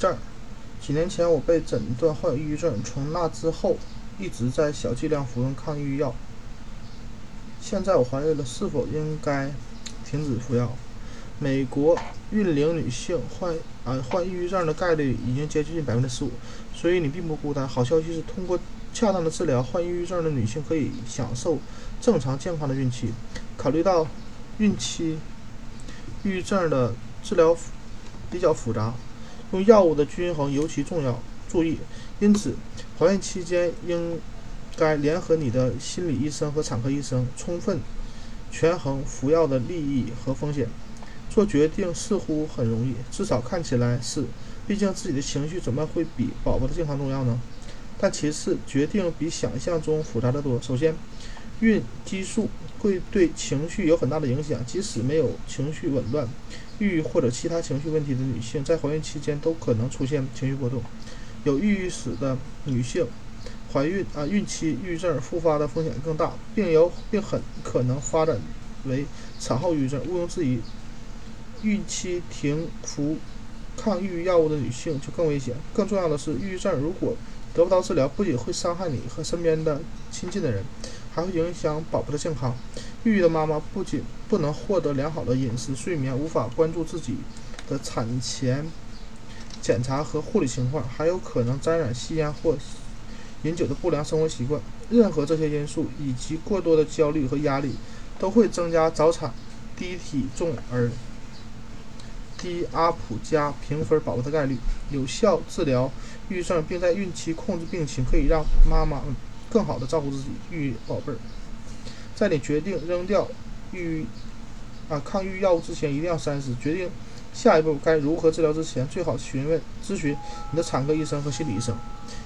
症。几年前我被诊断患有抑郁症，从那之后一直在小剂量服用抗抑郁药。现在我怀孕了，是否应该停止服药？美国孕龄女性患啊患抑郁症的概率已经接近百分之十五，所以你并不孤单。好消息是，通过恰当的治疗，患抑郁症的女性可以享受正常健康的孕期。考虑到孕期抑郁症的治疗比较复杂。用药物的均衡尤其重要，注意，因此怀孕期间应该联合你的心理医生和产科医生，充分权衡服药的利益和风险。做决定似乎很容易，至少看起来是，毕竟自己的情绪怎么会比宝宝的健康重要呢？但其次，决定比想象中复杂的多。首先，孕激素会对情绪有很大的影响，即使没有情绪紊乱。抑郁或者其他情绪问题的女性，在怀孕期间都可能出现情绪波动。有抑郁史的女性，怀孕啊孕期抑郁症复发的风险更大，并有并很可能发展为产后抑郁症。毋庸置疑，孕期停服抗抑郁药物的女性就更危险。更重要的是，抑郁症如果得不到治疗，不仅会伤害你和身边的亲近的人，还会影响宝宝的健康。抑郁的妈妈不仅不能获得良好的饮食、睡眠，无法关注自己的产前检查和护理情况，还有可能沾染吸烟或饮酒的不良生活习惯。任何这些因素以及过多的焦虑和压力，都会增加早产、低体重儿、低阿普加评分宝宝的概率。有效治疗抑郁症，并在孕期控制病情，可以让妈妈更好地照顾自己抑郁宝贝儿。在你决定扔掉抑郁啊抗抑郁药物之前，一定要三思。决定下一步该如何治疗之前，最好询问咨询你的产科医生和心理医生。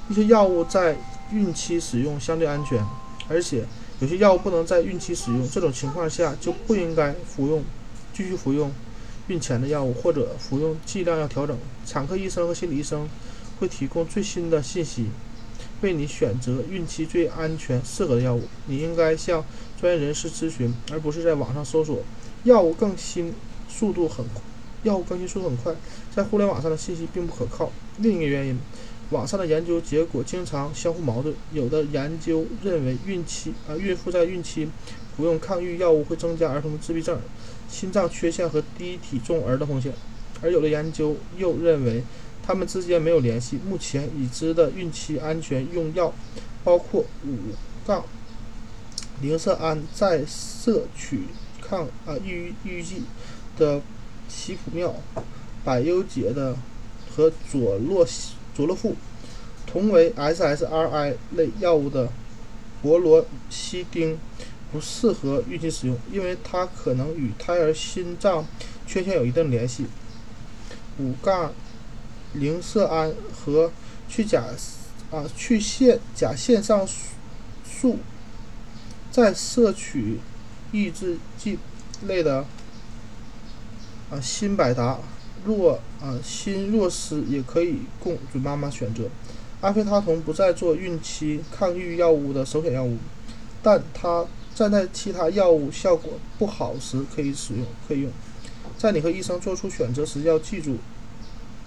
一些药物在孕期使用相对安全，而且有些药物不能在孕期使用。这种情况下就不应该服用，继续服用孕前的药物，或者服用剂量要调整。产科医生和心理医生会提供最新的信息。为你选择孕期最安全、适合的药物，你应该向专业人士咨询，而不是在网上搜索。药物更新速度很，药物更新速度很快，在互联网上的信息并不可靠。另一个原因，网上的研究结果经常相互矛盾。有的研究认为，孕期啊，孕妇在孕期服用抗抑郁药物会增加儿童的自闭症、心脏缺陷和低体重儿的风险，而有的研究又认为。它们之间没有联系。目前已知的孕期安全用药包括五杠零色胺再摄取抗啊抑郁抑郁剂的西普妙、百优解的和佐洛佐洛富，同为 SSRI 类药物的博罗西丁不适合孕期使用，因为它可能与胎儿心脏缺陷有一定联系。五杠。零色胺和去甲啊去腺甲腺上素再摄取抑制剂类的啊新百达若啊新若斯也可以供准妈妈选择。阿非他酮不再做孕期抗抑郁药物的首选药物，但它站在其他药物效果不好时可以使用可以用。在你和医生做出选择时要记住。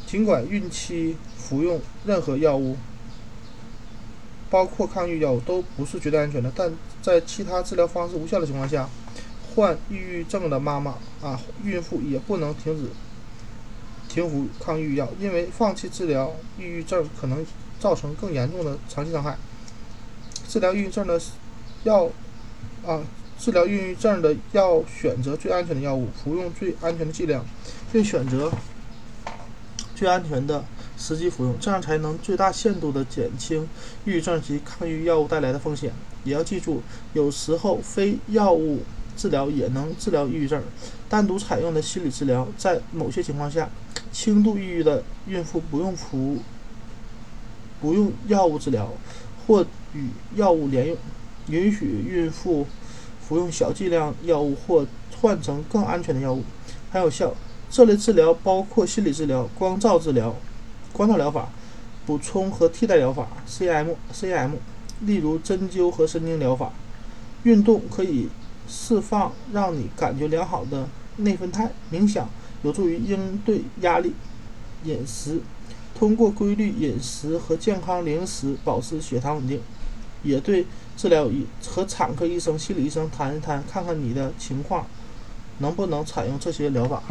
尽管孕期服用任何药物，包括抗抑郁药物，都不是绝对安全的，但在其他治疗方式无效的情况下，患抑郁症的妈妈啊，孕妇也不能停止停服抗抑郁药，因为放弃治疗抑郁症可能造成更严重的长期伤害。治疗抑郁症的药啊，治疗抑郁症的要选择最安全的药物，服用最安全的剂量，并选择。最安全的时机服用，这样才能最大限度地减轻抑郁症及抗抑郁药物带来的风险。也要记住，有时候非药物治疗也能治疗抑郁症。单独采用的心理治疗，在某些情况下，轻度抑郁的孕妇不用服不用药物治疗，或与药物连用。允许孕妇服用小剂量药物或换成更安全的药物，很有效。这类治疗包括心理治疗、光照治疗、光照疗法、补充和替代疗法 （CM、CM），例如针灸和神经疗法。运动可以释放让你感觉良好的内啡肽，冥想有助于应对压力，饮食通过规律饮食和健康零食保持血糖稳定，也对治疗有益。和产科医生、心理医生谈一谈，看看你的情况能不能采用这些疗法。